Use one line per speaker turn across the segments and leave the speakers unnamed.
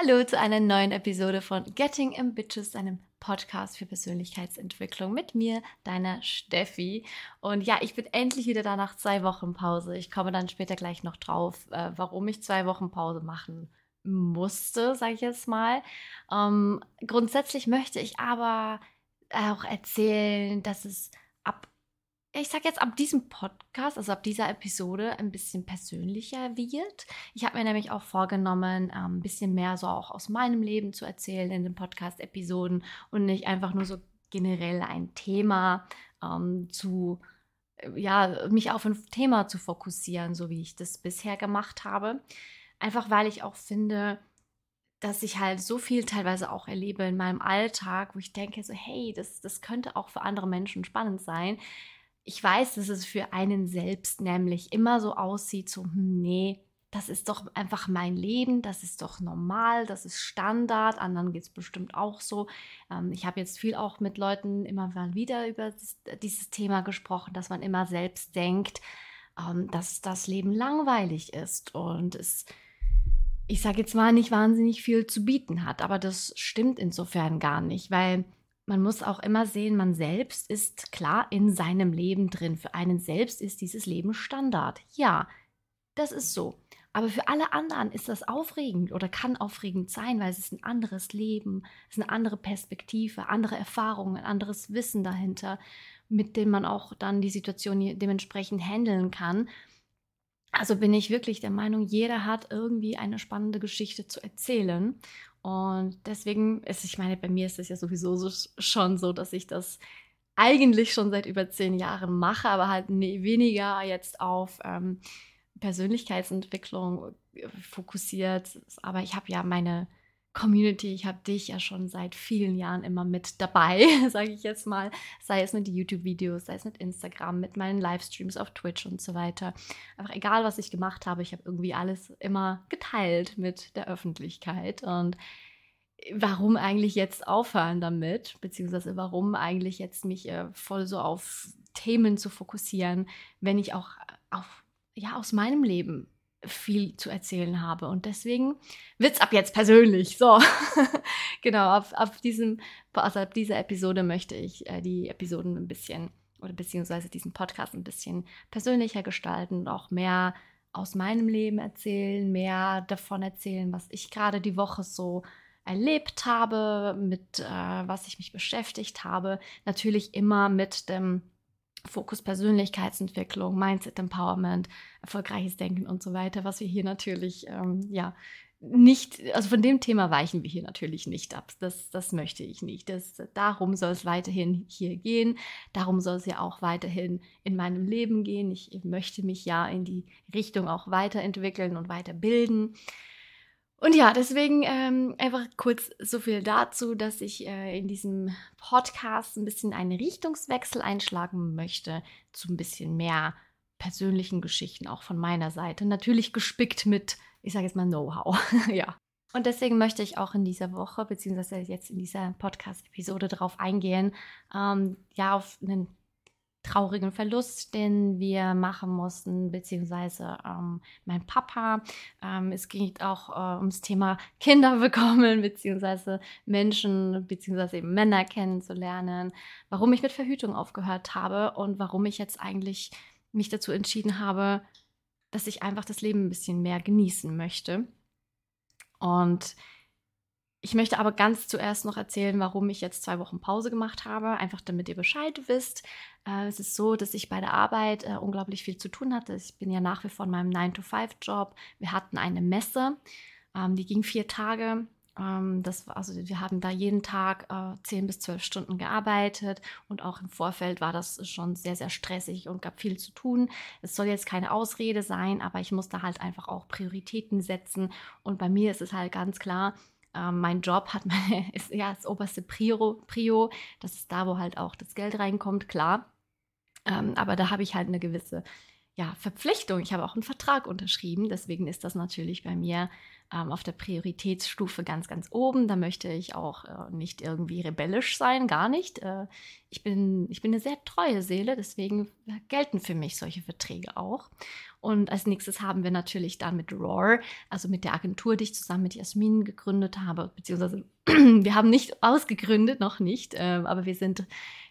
Hallo zu einer neuen Episode von Getting Ambitious, einem Podcast für Persönlichkeitsentwicklung mit mir, deiner Steffi. Und ja, ich bin endlich wieder da nach zwei Wochen Pause. Ich komme dann später gleich noch drauf, äh, warum ich zwei Wochen Pause machen musste, sage ich jetzt mal. Ähm, grundsätzlich möchte ich aber auch erzählen, dass es ich sage jetzt ab diesem Podcast, also ab dieser Episode, ein bisschen persönlicher wird. Ich habe mir nämlich auch vorgenommen, ähm, ein bisschen mehr so auch aus meinem Leben zu erzählen in den Podcast-Episoden und nicht einfach nur so generell ein Thema ähm, zu, äh, ja, mich auf ein Thema zu fokussieren, so wie ich das bisher gemacht habe. Einfach weil ich auch finde, dass ich halt so viel teilweise auch erlebe in meinem Alltag, wo ich denke, so, hey, das, das könnte auch für andere Menschen spannend sein ich weiß, dass es für einen selbst nämlich immer so aussieht, so, hm, nee, das ist doch einfach mein Leben, das ist doch normal, das ist Standard, anderen geht es bestimmt auch so. Ähm, ich habe jetzt viel auch mit Leuten immer mal wieder über dieses Thema gesprochen, dass man immer selbst denkt, ähm, dass das Leben langweilig ist und es, ich sage jetzt mal, nicht wahnsinnig viel zu bieten hat. Aber das stimmt insofern gar nicht, weil man muss auch immer sehen, man selbst ist klar in seinem Leben drin. Für einen selbst ist dieses Leben Standard. Ja, das ist so. Aber für alle anderen ist das aufregend oder kann aufregend sein, weil es ist ein anderes Leben, es ist eine andere Perspektive, andere Erfahrungen, ein anderes Wissen dahinter, mit dem man auch dann die Situation dementsprechend handeln kann. Also bin ich wirklich der Meinung, jeder hat irgendwie eine spannende Geschichte zu erzählen. Und deswegen ist, ich meine, bei mir ist es ja sowieso so, schon so, dass ich das eigentlich schon seit über zehn Jahren mache, aber halt ne, weniger jetzt auf ähm, Persönlichkeitsentwicklung äh, fokussiert. Aber ich habe ja meine Community, ich habe dich ja schon seit vielen Jahren immer mit dabei, sage ich jetzt mal, sei es mit YouTube-Videos, sei es mit Instagram, mit meinen Livestreams auf Twitch und so weiter. Einfach egal, was ich gemacht habe, ich habe irgendwie alles immer geteilt mit der Öffentlichkeit. Und warum eigentlich jetzt aufhören damit, beziehungsweise warum eigentlich jetzt mich äh, voll so auf Themen zu fokussieren, wenn ich auch auf, ja, aus meinem Leben viel zu erzählen habe. Und deswegen wird es ab jetzt persönlich. So, genau, auf, auf, diesem, also ab dieser Episode möchte ich äh, die Episoden ein bisschen oder beziehungsweise diesen Podcast ein bisschen persönlicher gestalten und auch mehr aus meinem Leben erzählen, mehr davon erzählen, was ich gerade die Woche so erlebt habe, mit äh, was ich mich beschäftigt habe. Natürlich immer mit dem Fokus Persönlichkeitsentwicklung, Mindset Empowerment, erfolgreiches Denken und so weiter, was wir hier natürlich, ähm, ja, nicht, also von dem Thema weichen wir hier natürlich nicht ab. Das, das möchte ich nicht. Das, darum soll es weiterhin hier gehen. Darum soll es ja auch weiterhin in meinem Leben gehen. Ich möchte mich ja in die Richtung auch weiterentwickeln und weiterbilden. Und ja, deswegen ähm, einfach kurz so viel dazu, dass ich äh, in diesem Podcast ein bisschen einen Richtungswechsel einschlagen möchte zu ein bisschen mehr persönlichen Geschichten auch von meiner Seite. Natürlich gespickt mit, ich sage jetzt mal, Know-how. ja. Und deswegen möchte ich auch in dieser Woche, beziehungsweise jetzt in dieser Podcast-Episode darauf eingehen, ähm, ja, auf einen traurigen Verlust, den wir machen mussten, beziehungsweise ähm, mein Papa. Ähm, es geht auch äh, ums Thema Kinder bekommen, beziehungsweise Menschen, beziehungsweise eben Männer kennenzulernen, warum ich mit Verhütung aufgehört habe und warum ich jetzt eigentlich mich dazu entschieden habe, dass ich einfach das Leben ein bisschen mehr genießen möchte. Und ich möchte aber ganz zuerst noch erzählen, warum ich jetzt zwei Wochen Pause gemacht habe, einfach damit ihr Bescheid wisst. Äh, es ist so, dass ich bei der Arbeit äh, unglaublich viel zu tun hatte. Ich bin ja nach wie vor in meinem 9-to-5-Job. Wir hatten eine Messe, ähm, die ging vier Tage. Ähm, das also wir haben da jeden Tag äh, 10 bis 12 Stunden gearbeitet und auch im Vorfeld war das schon sehr, sehr stressig und gab viel zu tun. Es soll jetzt keine Ausrede sein, aber ich musste halt einfach auch Prioritäten setzen. Und bei mir ist es halt ganz klar, ähm, mein Job hat meine, ist ja das oberste Prio, Prio. Das ist da, wo halt auch das Geld reinkommt, klar. Ähm, aber da habe ich halt eine gewisse ja, Verpflichtung. Ich habe auch einen Vertrag unterschrieben. Deswegen ist das natürlich bei mir ähm, auf der Prioritätsstufe ganz, ganz oben. Da möchte ich auch äh, nicht irgendwie rebellisch sein, gar nicht. Äh, ich, bin, ich bin eine sehr treue Seele, deswegen gelten für mich solche Verträge auch. Und als nächstes haben wir natürlich dann mit Roar, also mit der Agentur, die ich zusammen mit Jasmin gegründet habe, beziehungsweise wir haben nicht ausgegründet, noch nicht, äh, aber wir sind,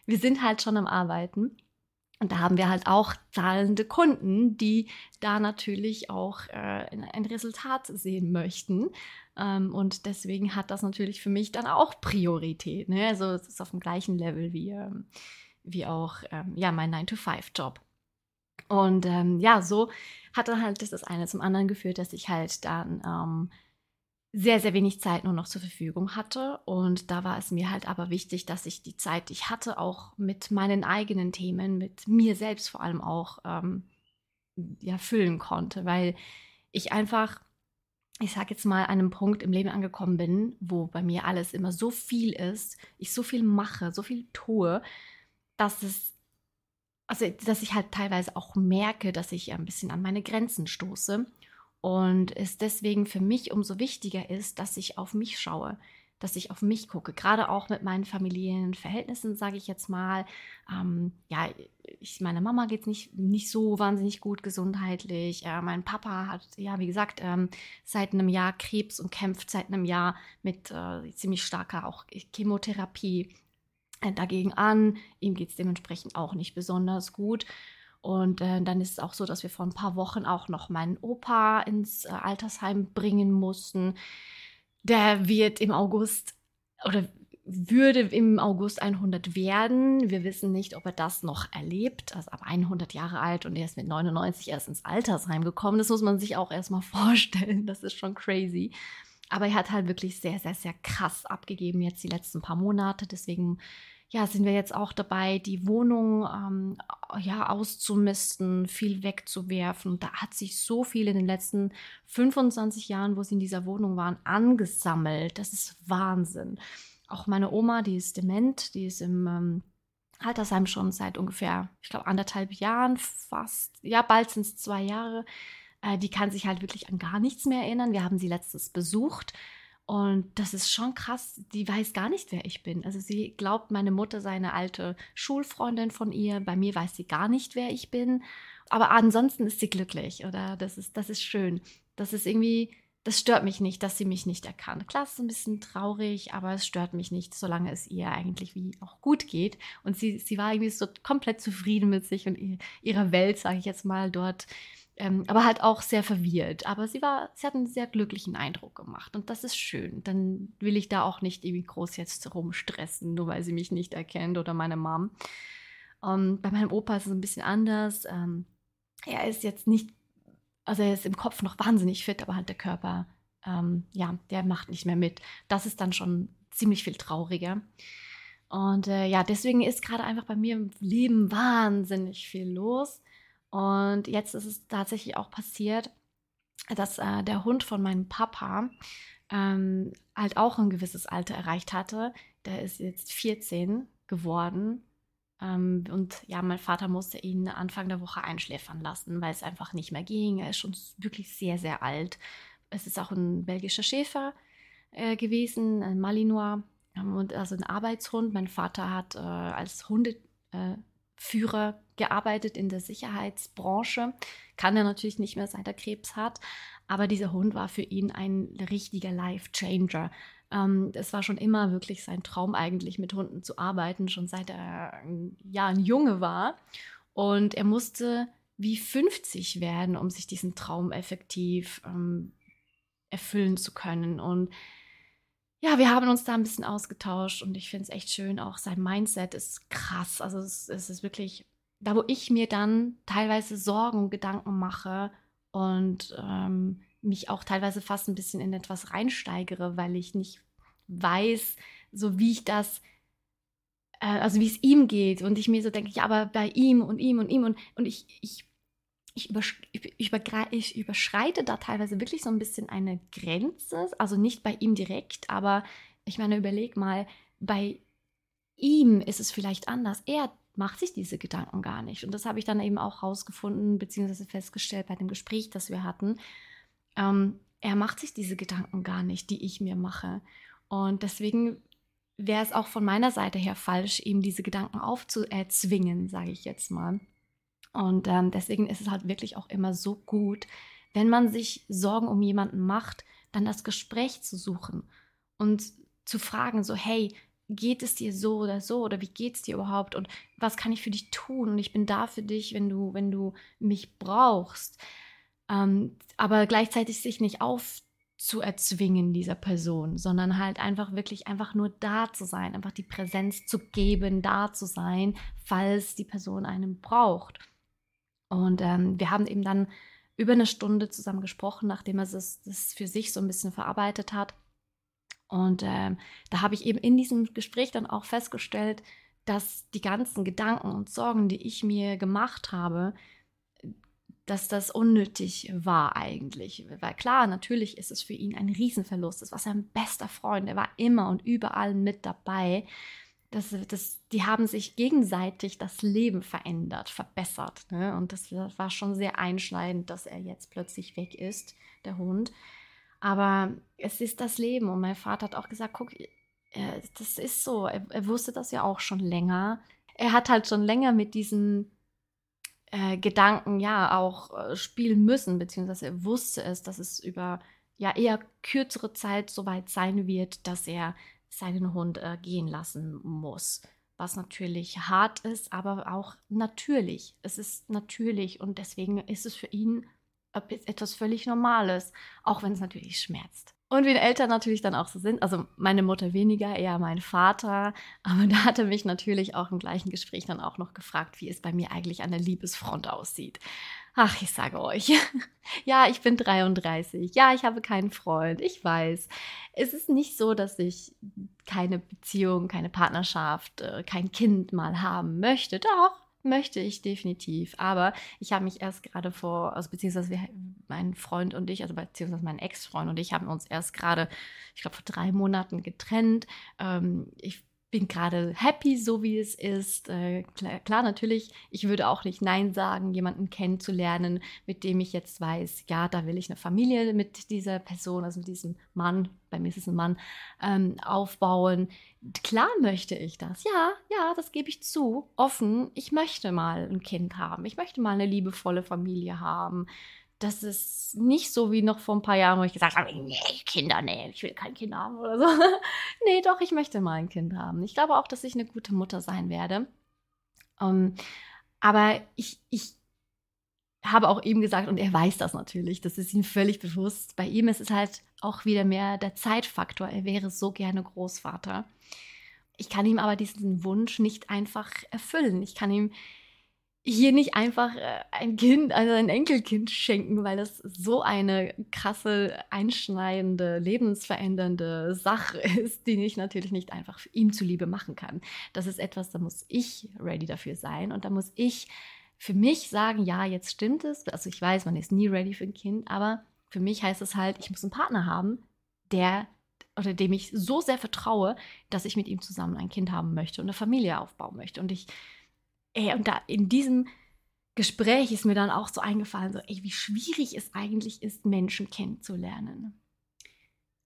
wir sind halt schon am Arbeiten. Und da haben wir halt auch zahlende Kunden, die da natürlich auch äh, ein Resultat sehen möchten. Ähm, und deswegen hat das natürlich für mich dann auch Priorität. Ne? Also es ist auf dem gleichen Level wie, ähm, wie auch ähm, ja, mein 9-to-5-Job. Und ähm, ja, so hat dann halt das, eine zum anderen geführt, dass ich halt dann ähm, sehr, sehr wenig Zeit nur noch zur Verfügung hatte. Und da war es mir halt aber wichtig, dass ich die Zeit, die ich hatte, auch mit meinen eigenen Themen, mit mir selbst vor allem auch, ähm, ja, füllen konnte, weil ich einfach, ich sage jetzt mal, an einem Punkt im Leben angekommen bin, wo bei mir alles immer so viel ist, ich so viel mache, so viel tue, dass es also dass ich halt teilweise auch merke, dass ich ein bisschen an meine Grenzen stoße und es deswegen für mich umso wichtiger ist, dass ich auf mich schaue, dass ich auf mich gucke, gerade auch mit meinen familiären Verhältnissen, sage ich jetzt mal. Ähm, ja, ich, meiner Mama geht es nicht, nicht so wahnsinnig gut gesundheitlich. Äh, mein Papa hat, ja, wie gesagt, ähm, seit einem Jahr Krebs und kämpft seit einem Jahr mit äh, ziemlich starker auch Chemotherapie äh, dagegen an. Ihm geht es dementsprechend auch nicht besonders gut. Und äh, dann ist es auch so, dass wir vor ein paar Wochen auch noch meinen Opa ins äh, Altersheim bringen mussten. Der wird im August oder würde im August 100 werden. Wir wissen nicht, ob er das noch erlebt. Also ab 100 Jahre alt und er ist mit 99 erst ins Altersheim gekommen. Das muss man sich auch erstmal vorstellen. Das ist schon crazy. Aber er hat halt wirklich sehr, sehr, sehr krass abgegeben jetzt die letzten paar Monate. Deswegen ja, sind wir jetzt auch dabei, die Wohnung ähm, ja, auszumisten, viel wegzuwerfen. Da hat sich so viel in den letzten 25 Jahren, wo sie in dieser Wohnung waren, angesammelt. Das ist Wahnsinn. Auch meine Oma, die ist dement, die ist im ähm, Altersheim schon seit ungefähr, ich glaube, anderthalb Jahren fast. Ja, bald sind es zwei Jahre. Äh, die kann sich halt wirklich an gar nichts mehr erinnern. Wir haben sie letztes besucht. Und das ist schon krass. Die weiß gar nicht, wer ich bin. Also sie glaubt, meine Mutter sei eine alte Schulfreundin von ihr. Bei mir weiß sie gar nicht, wer ich bin. Aber ansonsten ist sie glücklich, oder? Das ist, das ist schön. Das ist irgendwie, das stört mich nicht, dass sie mich nicht erkannt. Klar, es ist ein bisschen traurig, aber es stört mich nicht, solange es ihr eigentlich wie auch gut geht. Und sie, sie war irgendwie so komplett zufrieden mit sich und ihrer Welt, sage ich jetzt mal, dort ähm, aber halt auch sehr verwirrt. Aber sie war, sie hat einen sehr glücklichen Eindruck gemacht und das ist schön. Dann will ich da auch nicht irgendwie groß jetzt rumstressen, nur weil sie mich nicht erkennt oder meine Mom. Ähm, bei meinem Opa ist es ein bisschen anders. Ähm, er ist jetzt nicht, also er ist im Kopf noch wahnsinnig fit, aber halt der Körper, ähm, ja, der macht nicht mehr mit. Das ist dann schon ziemlich viel trauriger. Und äh, ja, deswegen ist gerade einfach bei mir im Leben wahnsinnig viel los. Und jetzt ist es tatsächlich auch passiert, dass äh, der Hund von meinem Papa ähm, halt auch ein gewisses Alter erreicht hatte. Der ist jetzt 14 geworden. Ähm, und ja, mein Vater musste ihn Anfang der Woche einschläfern lassen, weil es einfach nicht mehr ging. Er ist schon wirklich sehr, sehr alt. Es ist auch ein belgischer Schäfer äh, gewesen, ein Malinois, ähm, und also ein Arbeitshund. Mein Vater hat äh, als Hundeführer äh, gearbeitet in der Sicherheitsbranche. Kann er natürlich nicht mehr, seit er Krebs hat. Aber dieser Hund war für ihn ein richtiger Life-Changer. Ähm, es war schon immer wirklich sein Traum, eigentlich mit Hunden zu arbeiten, schon seit er ja, ein Junge war. Und er musste wie 50 werden, um sich diesen Traum effektiv ähm, erfüllen zu können. Und ja, wir haben uns da ein bisschen ausgetauscht und ich finde es echt schön. Auch sein Mindset ist krass. Also es, es ist wirklich da wo ich mir dann teilweise Sorgen und Gedanken mache und ähm, mich auch teilweise fast ein bisschen in etwas reinsteigere, weil ich nicht weiß, so wie ich das, äh, also wie es ihm geht und ich mir so denke, ja, aber bei ihm und ihm und ihm und, und ich, ich, ich, übersch ich, ich überschreite da teilweise wirklich so ein bisschen eine Grenze, also nicht bei ihm direkt, aber ich meine, überleg mal, bei ihm ist es vielleicht anders. Er macht sich diese Gedanken gar nicht. Und das habe ich dann eben auch rausgefunden, beziehungsweise festgestellt bei dem Gespräch, das wir hatten. Ähm, er macht sich diese Gedanken gar nicht, die ich mir mache. Und deswegen wäre es auch von meiner Seite her falsch, ihm diese Gedanken aufzuerzwingen, sage ich jetzt mal. Und ähm, deswegen ist es halt wirklich auch immer so gut, wenn man sich Sorgen um jemanden macht, dann das Gespräch zu suchen und zu fragen, so, hey, geht es dir so oder so oder wie geht es dir überhaupt und was kann ich für dich tun und ich bin da für dich, wenn du, wenn du mich brauchst. Ähm, aber gleichzeitig sich nicht aufzuerzwingen dieser Person, sondern halt einfach wirklich einfach nur da zu sein, einfach die Präsenz zu geben, da zu sein, falls die Person einen braucht. Und ähm, wir haben eben dann über eine Stunde zusammen gesprochen, nachdem er das, das für sich so ein bisschen verarbeitet hat. Und ähm, da habe ich eben in diesem Gespräch dann auch festgestellt, dass die ganzen Gedanken und Sorgen, die ich mir gemacht habe, dass das unnötig war eigentlich. Weil klar, natürlich ist es für ihn ein Riesenverlust. Es war sein bester Freund. Er war immer und überall mit dabei. Das, das, die haben sich gegenseitig das Leben verändert, verbessert. Ne? Und das war schon sehr einschneidend, dass er jetzt plötzlich weg ist, der Hund. Aber es ist das Leben. Und mein Vater hat auch gesagt, guck, äh, das ist so. Er, er wusste das ja auch schon länger. Er hat halt schon länger mit diesen äh, Gedanken ja auch äh, spielen müssen, beziehungsweise er wusste es, dass es über ja eher kürzere Zeit soweit sein wird, dass er seinen Hund äh, gehen lassen muss. Was natürlich hart ist, aber auch natürlich. Es ist natürlich und deswegen ist es für ihn etwas völlig Normales, auch wenn es natürlich schmerzt. Und wie Eltern natürlich dann auch so sind, also meine Mutter weniger, eher mein Vater, aber da hat er mich natürlich auch im gleichen Gespräch dann auch noch gefragt, wie es bei mir eigentlich an der Liebesfront aussieht. Ach, ich sage euch, ja, ich bin 33, ja, ich habe keinen Freund, ich weiß. Es ist nicht so, dass ich keine Beziehung, keine Partnerschaft, äh, kein Kind mal haben möchte. Doch, möchte ich definitiv. Aber ich habe mich erst gerade vor, also beziehungsweise wir, mein Freund und ich, also beziehungsweise mein Ex-Freund und ich haben uns erst gerade, ich glaube, vor drei Monaten getrennt. Ähm, ich bin gerade happy, so wie es ist. Äh, klar, klar, natürlich, ich würde auch nicht Nein sagen, jemanden kennenzulernen, mit dem ich jetzt weiß, ja, da will ich eine Familie mit dieser Person, also mit diesem Mann, bei mir ist es ein Mann, ähm, aufbauen. Klar möchte ich das. Ja, ja, das gebe ich zu. Offen, ich möchte mal ein Kind haben. Ich möchte mal eine liebevolle Familie haben das ist nicht so wie noch vor ein paar Jahren, wo ich gesagt habe, nee, Kinder, nee, ich will kein Kind haben oder so. nee, doch, ich möchte mal ein Kind haben. Ich glaube auch, dass ich eine gute Mutter sein werde. Um, ähm, aber ich, ich habe auch ihm gesagt, und er weiß das natürlich, das ist ihm völlig bewusst. Bei ihm ist es halt auch wieder mehr der Zeitfaktor. Er wäre so gerne Großvater. Ich kann ihm aber diesen Wunsch nicht einfach erfüllen. Ich kann ihm hier nicht einfach äh, ein Kind, also ein Enkelkind schenken, weil das so eine krasse, einschneidende, lebensverändernde Sache ist, die ich natürlich nicht einfach ihm zuliebe machen kann. Das ist etwas, da muss ich ready dafür sein und da muss ich für mich sagen, ja, jetzt stimmt es. Also ich weiß, man ist nie ready für ein Kind, aber für mich heißt es halt, ich muss einen Partner haben, der oder dem ich so sehr vertraue, dass ich mit ihm zusammen ein Kind haben möchte und eine Familie aufbauen möchte. Und ich Ey, und da in diesem Gespräch ist mir dann auch so eingefallen, so, ey, wie schwierig es eigentlich ist, Menschen kennenzulernen.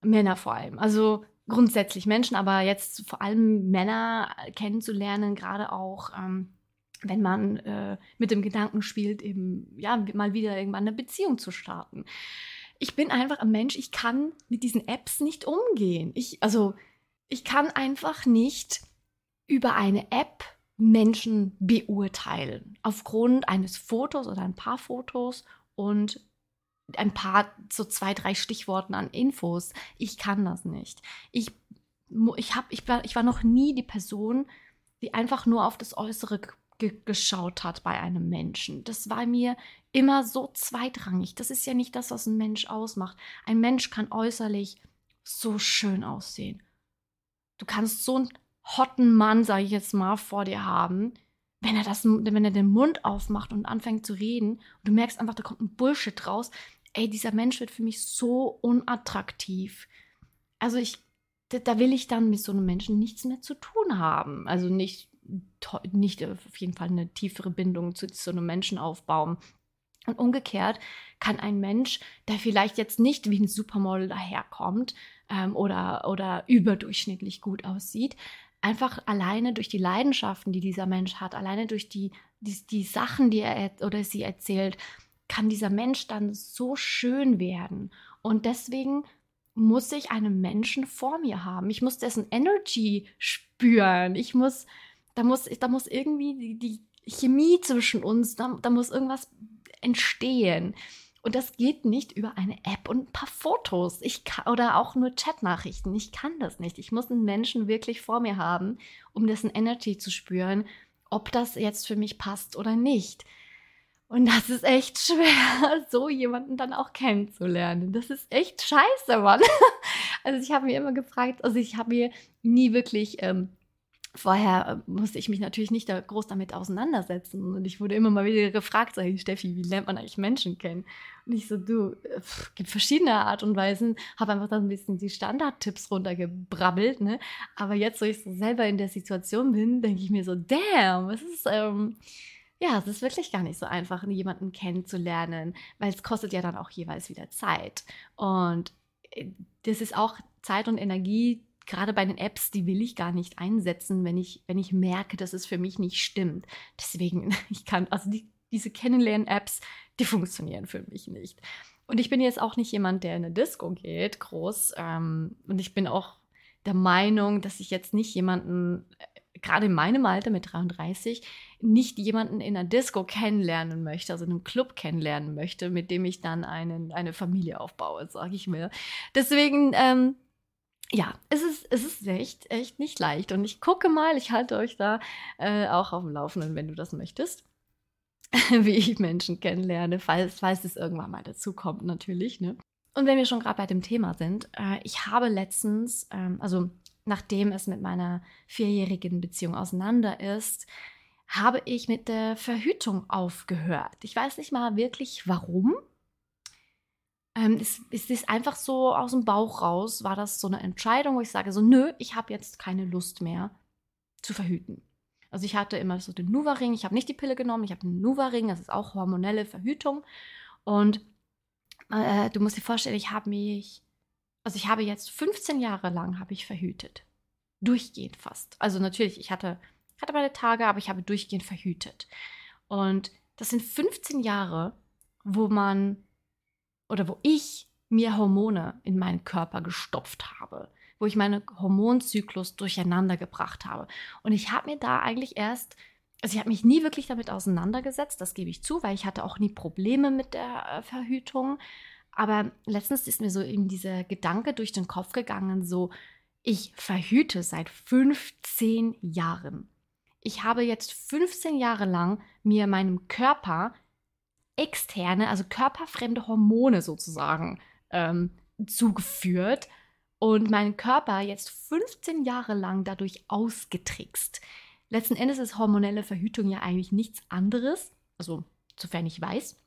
Männer vor allem. Also grundsätzlich Menschen, aber jetzt vor allem Männer kennenzulernen, gerade auch, ähm, wenn man äh, mit dem Gedanken spielt, eben, ja, mal wieder irgendwann eine Beziehung zu starten. Ich bin einfach ein Mensch, ich kann mit diesen Apps nicht umgehen. Ich, also, ich kann einfach nicht über eine App Menschen beurteilen. Aufgrund eines Fotos oder ein paar Fotos und ein paar, so zwei, drei Stichworten an Infos. Ich kann das nicht. Ich, ich, hab, ich, war, ich war noch nie die Person, die einfach nur auf das Äußere geschaut hat bei einem Menschen. Das war mir immer so zweitrangig. Das ist ja nicht das, was ein Mensch ausmacht. Ein Mensch kann äußerlich so schön aussehen. Du kannst so ein hotten Mann, sage ich jetzt mal, vor dir haben, wenn er das, wenn er den Mund aufmacht und anfängt zu reden und du merkst einfach, da kommt ein Bullshit raus. Ey, dieser Mensch wird für mich so unattraktiv. Also ich, da will ich dann mit so einem Menschen nichts mehr zu tun haben. Also nicht nicht auf jeden Fall eine tiefere Bindung zu so einem Menschen aufbauen. Und umgekehrt kann ein Mensch, der vielleicht jetzt nicht wie ein Supermodel daherkommt ähm, oder, oder überdurchschnittlich gut aussieht, einfach alleine durch die Leidenschaften, die dieser Mensch hat, alleine durch die, die, die Sachen, die er oder sie erzählt, kann dieser Mensch dann so schön werden. Und deswegen muss ich einen Menschen vor mir haben. Ich muss dessen Energy spüren. Ich muss, da muss, da muss irgendwie die, die Chemie zwischen uns, da, da muss irgendwas entstehen. Und das geht nicht über eine App und ein paar Fotos. Ich kann, oder auch nur Chatnachrichten. Ich kann das nicht. Ich muss einen Menschen wirklich vor mir haben, um dessen Energy zu spüren, ob das jetzt für mich passt oder nicht. Und das ist echt schwer, so jemanden dann auch kennenzulernen. Das ist echt scheiße, Mann. Also ich habe mir immer gefragt, also ich habe mir nie wirklich ähm, vorher äh, musste ich mich natürlich nicht da groß damit auseinandersetzen. Und ich wurde immer mal wieder gefragt, so, hey Steffi, wie lernt man eigentlich Menschen kennen? Und ich so, du, es gibt verschiedene Art und Weisen, habe einfach dann ein bisschen die Standardtipps runtergebrabbelt, ne? Aber jetzt, wo ich so selber in der Situation bin, denke ich mir so, damn, es ist, ähm, ja, es ist wirklich gar nicht so einfach, jemanden kennenzulernen, weil es kostet ja dann auch jeweils wieder Zeit. Und äh, das ist auch Zeit und Energie, gerade bei den Apps, die will ich gar nicht einsetzen, wenn ich, wenn ich merke, dass es für mich nicht stimmt. Deswegen, ich kann, also die, diese Kennenlernen-Apps, die funktionieren für mich nicht. Und ich bin jetzt auch nicht jemand, der in eine Disco geht, groß. Ähm, und ich bin auch der Meinung, dass ich jetzt nicht jemanden, äh, gerade in meinem Alter mit 33, nicht jemanden in einer Disco kennenlernen möchte, also in einem Club kennenlernen möchte, mit dem ich dann einen, eine Familie aufbaue, sage ich mir. Deswegen ähm, ja, es ist, es ist echt, echt nicht leicht. Und ich gucke mal, ich halte euch da äh, auch auf dem Laufenden, wenn du das möchtest, wie ich Menschen kennenlerne, falls, falls es irgendwann mal dazu kommt, natürlich. Ne? Und wenn wir schon gerade bei dem Thema sind, äh, ich habe letztens, ähm, also nachdem es mit meiner vierjährigen Beziehung auseinander ist, habe ich mit der Verhütung aufgehört. Ich weiß nicht mal wirklich warum. Ähm, es, es ist einfach so aus dem Bauch raus, war das so eine Entscheidung, wo ich sage so, nö, ich habe jetzt keine Lust mehr zu verhüten. Also ich hatte immer so den Nuva-Ring, ich habe nicht die Pille genommen, ich habe den Nuva-Ring, das ist auch hormonelle Verhütung. Und äh, du musst dir vorstellen, ich habe mich, also ich habe jetzt 15 Jahre lang habe ich verhütet. Durchgehend fast. Also natürlich, ich hatte, hatte meine Tage, aber ich habe durchgehend verhütet. Und das sind 15 Jahre, wo man oder wo ich mir Hormone in meinen Körper gestopft habe, wo ich meinen Hormonzyklus durcheinander gebracht habe. Und ich habe mir da eigentlich erst, also ich habe mich nie wirklich damit auseinandergesetzt, das gebe ich zu, weil ich hatte auch nie Probleme mit der äh, Verhütung. Aber letztens ist mir so eben dieser Gedanke durch den Kopf gegangen, so, ich verhüte seit 15 Jahren. Ich habe jetzt 15 Jahre lang mir meinem Körper externe, also körperfremde Hormone sozusagen ähm, zugeführt und meinen Körper jetzt 15 Jahre lang dadurch ausgetrickst. Letzten Endes ist hormonelle Verhütung ja eigentlich nichts anderes, also sofern ich weiß,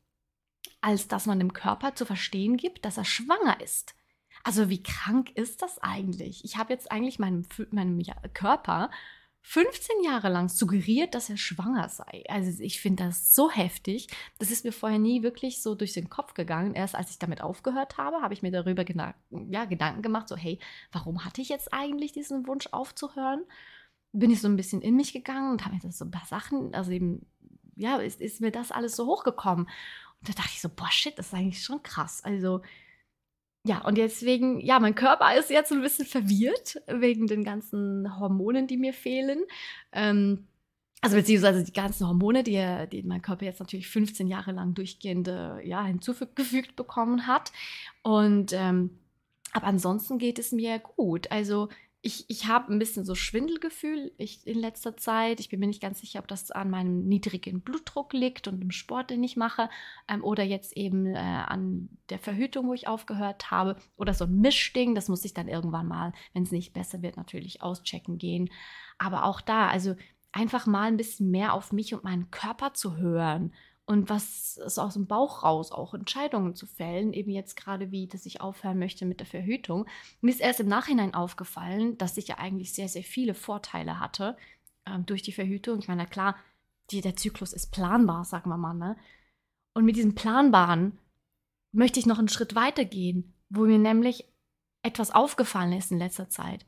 als dass man dem Körper zu verstehen gibt, dass er schwanger ist. Also wie krank ist das eigentlich? Ich habe jetzt eigentlich meinem, meinem Körper 15 Jahre lang suggeriert, dass er schwanger sei. Also ich finde das so heftig. Das ist mir vorher nie wirklich so durch den Kopf gegangen. Erst als ich damit aufgehört habe, habe ich mir darüber ja, Gedanken gemacht, so hey, warum hatte ich jetzt eigentlich diesen Wunsch aufzuhören? Bin ich so ein bisschen in mich gegangen und habe mir das so ein paar Sachen, also eben, ja, ist, ist mir das alles so hochgekommen. Und da dachte ich so, boah, shit, das ist eigentlich schon krass. Also ja, und deswegen, ja, mein Körper ist jetzt ein bisschen verwirrt wegen den ganzen Hormonen, die mir fehlen. Ähm, also beziehungsweise die ganzen Hormone, die, die mein Körper jetzt natürlich 15 Jahre lang durchgehend ja, hinzugefügt bekommen hat. Und ähm, aber ansonsten geht es mir gut. Also ich, ich habe ein bisschen so Schwindelgefühl ich, in letzter Zeit. Ich bin mir nicht ganz sicher, ob das an meinem niedrigen Blutdruck liegt und dem Sport, den ich mache, ähm, oder jetzt eben äh, an der Verhütung, wo ich aufgehört habe, oder so ein Mischding. Das muss ich dann irgendwann mal, wenn es nicht besser wird, natürlich auschecken gehen. Aber auch da, also einfach mal ein bisschen mehr auf mich und meinen Körper zu hören und was ist aus dem Bauch raus, auch Entscheidungen zu fällen, eben jetzt gerade wie, dass ich aufhören möchte mit der Verhütung. Mir ist erst im Nachhinein aufgefallen, dass ich ja eigentlich sehr, sehr viele Vorteile hatte. ähm, durch die Verhütung. Ich meine, klar, die, der Zyklus ist planbar, sagen wir mal. Ne? Und mit diesem Planbaren möchte ich noch einen Schritt weiter gehen, wo mir nämlich etwas aufgefallen ist in letzter Zeit.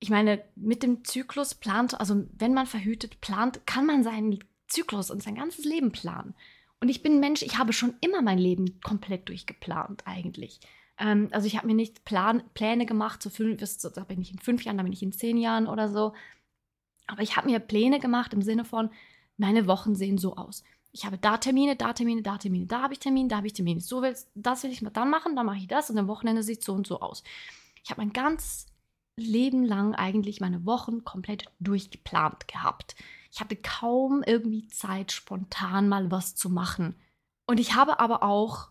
Ich meine, mit dem Zyklus plant, also wenn man verhütet plant, kann man seinen Zyklus und sein ganzes Leben planen. Und ich bin ein Mensch, ich habe schon immer mein Leben komplett durchgeplant eigentlich. Ähm, also ich habe mir nicht Plan, Pläne gemacht, so fünf, so, da bin ich in fünf Jahren, da bin ich in zehn Jahren oder so. Aber ich habe mir Pläne gemacht im Sinne von, meine Wochen sehen so aus. Ich habe da Termine, da Termine, da Termine, da habe ich Termine, da habe ich Termine. So will, das will ich dann machen, dann mache ich das und am Wochenende sieht es so und so aus. Ich habe mein ganz Leben lang eigentlich meine Wochen komplett durchgeplant gehabt. Ich hatte kaum irgendwie Zeit, spontan mal was zu machen. Und ich habe aber auch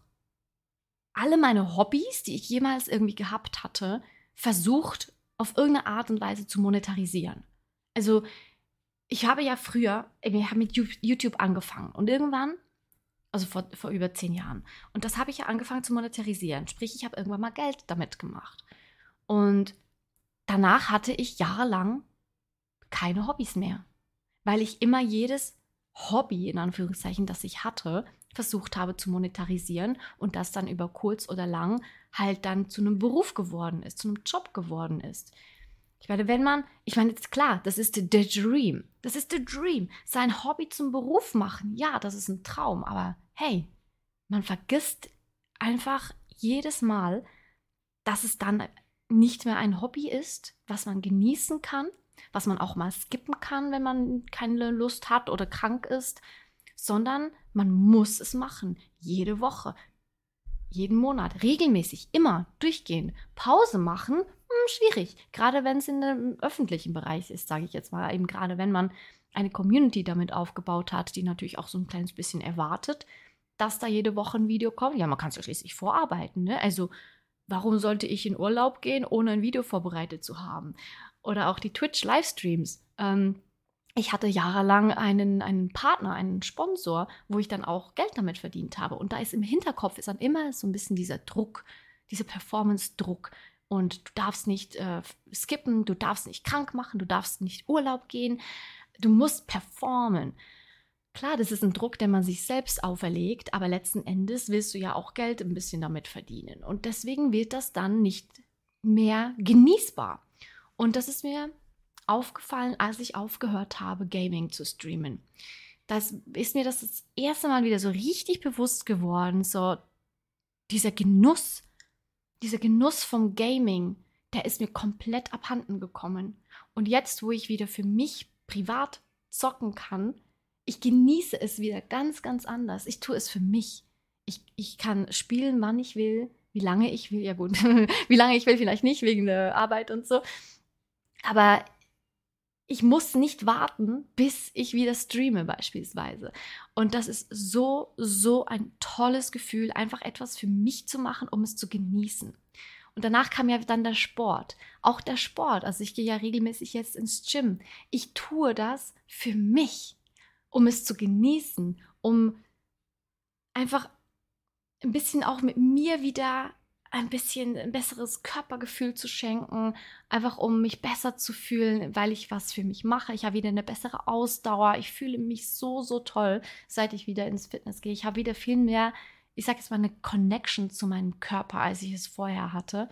alle meine Hobbys, die ich jemals irgendwie gehabt hatte, versucht, auf irgendeine Art und Weise zu monetarisieren. Also, ich habe ja früher, wir haben mit YouTube angefangen und irgendwann, also vor, vor über zehn Jahren, und das habe ich ja angefangen zu monetarisieren. Sprich, ich habe irgendwann mal Geld damit gemacht. Und danach hatte ich jahrelang keine Hobbys mehr weil ich immer jedes Hobby, in Anführungszeichen, das ich hatte, versucht habe zu monetarisieren und das dann über kurz oder lang halt dann zu einem Beruf geworden ist, zu einem Job geworden ist. Ich meine, wenn man, ich meine, jetzt klar, das ist the dream. Das ist the dream. Sein Hobby zum Beruf machen, ja, das ist ein Traum, aber hey, man vergisst einfach jedes Mal, dass es dann nicht mehr ein Hobby ist, was man genießen kann, was man auch mal skippen kann, wenn man keine Lust hat oder krank ist, sondern man muss es machen. Jede Woche, jeden Monat, regelmäßig, immer, durchgehen. Pause machen, hm, schwierig. Gerade wenn es in dem öffentlichen Bereich ist, sage ich jetzt mal. Eben gerade wenn man eine Community damit aufgebaut hat, die natürlich auch so ein kleines bisschen erwartet, dass da jede Woche ein Video kommt. Ja, man kann es ja schließlich vorarbeiten. Ne? Also warum sollte ich in Urlaub gehen, ohne ein Video vorbereitet zu haben? Oder auch die Twitch-Livestreams. Ähm, ich hatte jahrelang einen, einen Partner, einen Sponsor, wo ich dann auch Geld damit verdient habe. Und da ist im Hinterkopf ist dann immer so ein bisschen dieser Druck, dieser Performance-Druck. Und du darfst nicht äh, skippen, du darfst nicht krank machen, du darfst nicht Urlaub gehen, du musst performen. Klar, das ist ein Druck, den man sich selbst auferlegt, aber letzten Endes willst du ja auch Geld ein bisschen damit verdienen. Und deswegen wird das dann nicht mehr genießbar. Und das ist mir aufgefallen, als ich aufgehört habe, Gaming zu streamen. Das ist mir das, das erste Mal wieder so richtig bewusst geworden, so dieser Genuss, dieser Genuss vom Gaming, der ist mir komplett abhanden gekommen. Und jetzt, wo ich wieder für mich privat zocken kann, ich genieße es wieder ganz, ganz anders. Ich tue es für mich. Ich, ich kann spielen, wann ich will, wie lange ich will. Ja gut, wie lange ich will, vielleicht nicht, wegen der Arbeit und so. Aber ich muss nicht warten, bis ich wieder streame beispielsweise. Und das ist so, so ein tolles Gefühl, einfach etwas für mich zu machen, um es zu genießen. Und danach kam ja dann der Sport. Auch der Sport. Also ich gehe ja regelmäßig jetzt ins Gym. Ich tue das für mich, um es zu genießen, um einfach ein bisschen auch mit mir wieder ein bisschen ein besseres Körpergefühl zu schenken, einfach um mich besser zu fühlen, weil ich was für mich mache. Ich habe wieder eine bessere Ausdauer. Ich fühle mich so, so toll, seit ich wieder ins Fitness gehe. Ich habe wieder viel mehr, ich sage jetzt mal, eine Connection zu meinem Körper, als ich es vorher hatte.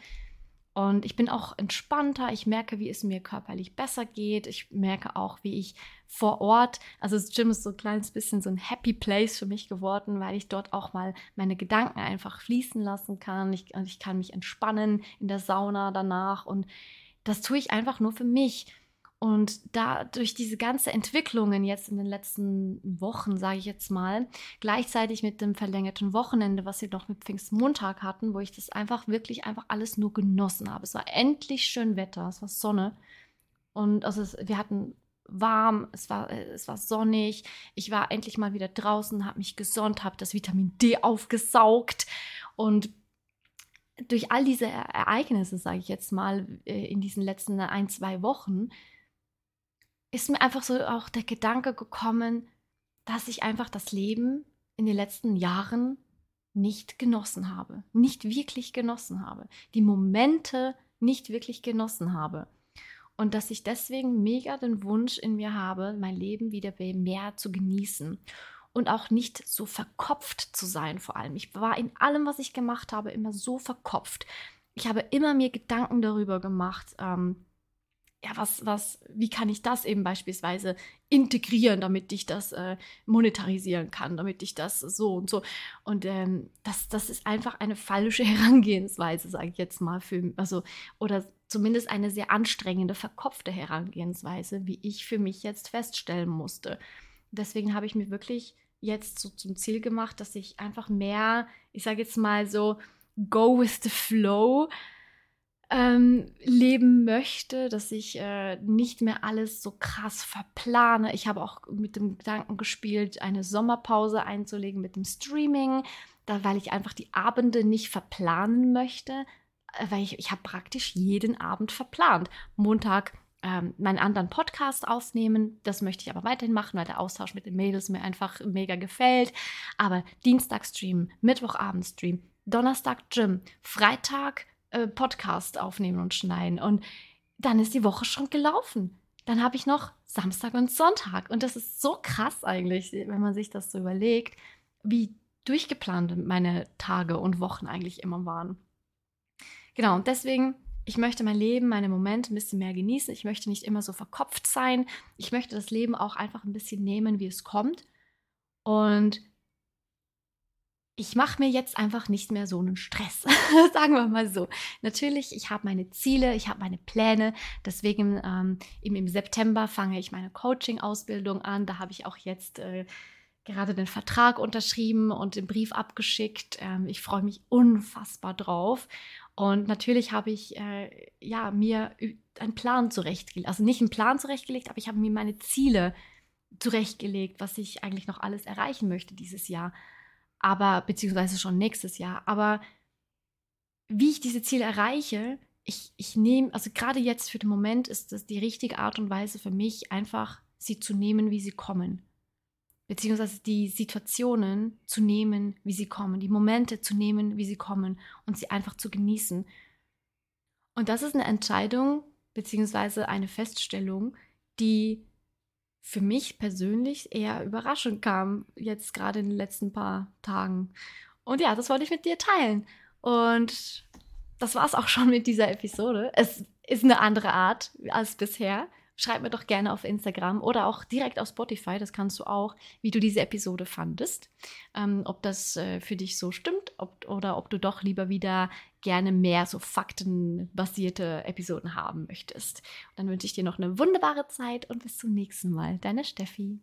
Und ich bin auch entspannter. Ich merke, wie es mir körperlich besser geht. Ich merke auch, wie ich vor Ort, also das Gym ist so ein kleines bisschen so ein Happy Place für mich geworden, weil ich dort auch mal meine Gedanken einfach fließen lassen kann. Ich, ich kann mich entspannen in der Sauna danach. Und das tue ich einfach nur für mich. Und da durch diese ganze Entwicklungen jetzt in den letzten Wochen, sage ich jetzt mal, gleichzeitig mit dem verlängerten Wochenende, was wir noch mit Pfingstmontag hatten, wo ich das einfach wirklich einfach alles nur genossen habe. Es war endlich schön Wetter, es war Sonne. Und also wir hatten warm, es war, es war sonnig. Ich war endlich mal wieder draußen, habe mich gesonnt, habe das Vitamin D aufgesaugt und durch all diese Ereignisse, sage ich jetzt mal, äh, in diesen letzten ein, zwei Wochen, ist mir einfach so auch der Gedanke gekommen, dass ich einfach das Leben in den letzten Jahren nicht genossen habe, nicht wirklich genossen habe, die Momente nicht wirklich genossen habe. Und dass ich deswegen mega den Wunsch in mir habe, mein Leben wieder mehr zu genießen und auch nicht so verkopft zu sein vor allem. Ich war in allem, was ich gemacht habe, immer so verkopft. Ich habe immer mir Gedanken darüber gemacht, ähm, ja, was, was, wie kann ich das eben beispielsweise integrieren, damit ich das äh, monetarisieren kann, damit ich das so und so. Und ähm, das, das ist einfach eine falsche Herangehensweise, sage ich jetzt mal, für, also, oder zumindest eine sehr anstrengende, verkopfte Herangehensweise, wie ich für mich jetzt feststellen musste. Deswegen habe ich mir wirklich jetzt so zum Ziel gemacht, dass ich einfach mehr, ich sage jetzt mal so, go with the flow ähm, leben möchte, dass ich äh, nicht mehr alles so krass verplane. Ich habe auch mit dem Gedanken gespielt, eine Sommerpause einzulegen mit dem Streaming, da, weil ich einfach die Abende nicht verplanen möchte, äh, weil ich, ich habe praktisch jeden Abend verplant. Montag ähm, meinen anderen Podcast aufnehmen. Das möchte ich aber weiterhin machen, weil der Austausch mit den Mädels mir einfach mega gefällt. Aber Dienstag streamen, Mittwochabend streamen, Donnerstag Gym, Freitag äh, Podcast aufnehmen und schneiden. Und dann ist die Woche schon gelaufen. Dann habe ich noch Samstag und Sonntag. Und das ist so krass eigentlich, wenn man sich das so überlegt, wie durchgeplant meine Tage und Wochen eigentlich immer waren. Genau, und deswegen, ich möchte mein Leben, meine Momente ein bisschen mehr genießen. Ich möchte nicht immer so verkopft sein. Ich möchte das Leben auch einfach ein bisschen nehmen, wie es kommt. Und ich mache mir jetzt einfach nicht mehr so einen Stress, sagen wir mal so. Natürlich, ich habe meine Ziele, ich habe meine Pläne. Deswegen ähm, im September fange ich meine Coaching-Ausbildung an. Da habe ich auch jetzt äh, gerade den Vertrag unterschrieben und den Brief abgeschickt. Ähm, ich freue mich unfassbar drauf. Und natürlich habe ich äh, ja, mir einen Plan zurechtgelegt. Also nicht einen Plan zurechtgelegt, aber ich habe mir meine Ziele zurechtgelegt, was ich eigentlich noch alles erreichen möchte dieses Jahr aber beziehungsweise schon nächstes Jahr. Aber wie ich diese Ziele erreiche, ich, ich nehme, also gerade jetzt für den Moment ist das die richtige Art und Weise für mich, einfach sie zu nehmen, wie sie kommen. Beziehungsweise die Situationen zu nehmen, wie sie kommen, die Momente zu nehmen, wie sie kommen und sie einfach zu genießen. Und das ist eine Entscheidung, beziehungsweise eine Feststellung, die für mich persönlich eher überraschend kam, jetzt gerade in den letzten paar Tagen. Und ja, das wollte ich mit dir teilen. Und das war es auch schon mit dieser Episode. Es ist eine andere Art als bisher. Schreib mir doch gerne auf Instagram oder auch direkt auf Spotify, das kannst du auch, wie du diese Episode fandest. Ähm, ob das äh, für dich so stimmt ob, oder ob du doch lieber wieder gerne mehr so faktenbasierte Episoden haben möchtest. Und dann wünsche ich dir noch eine wunderbare Zeit und bis zum nächsten Mal. Deine Steffi.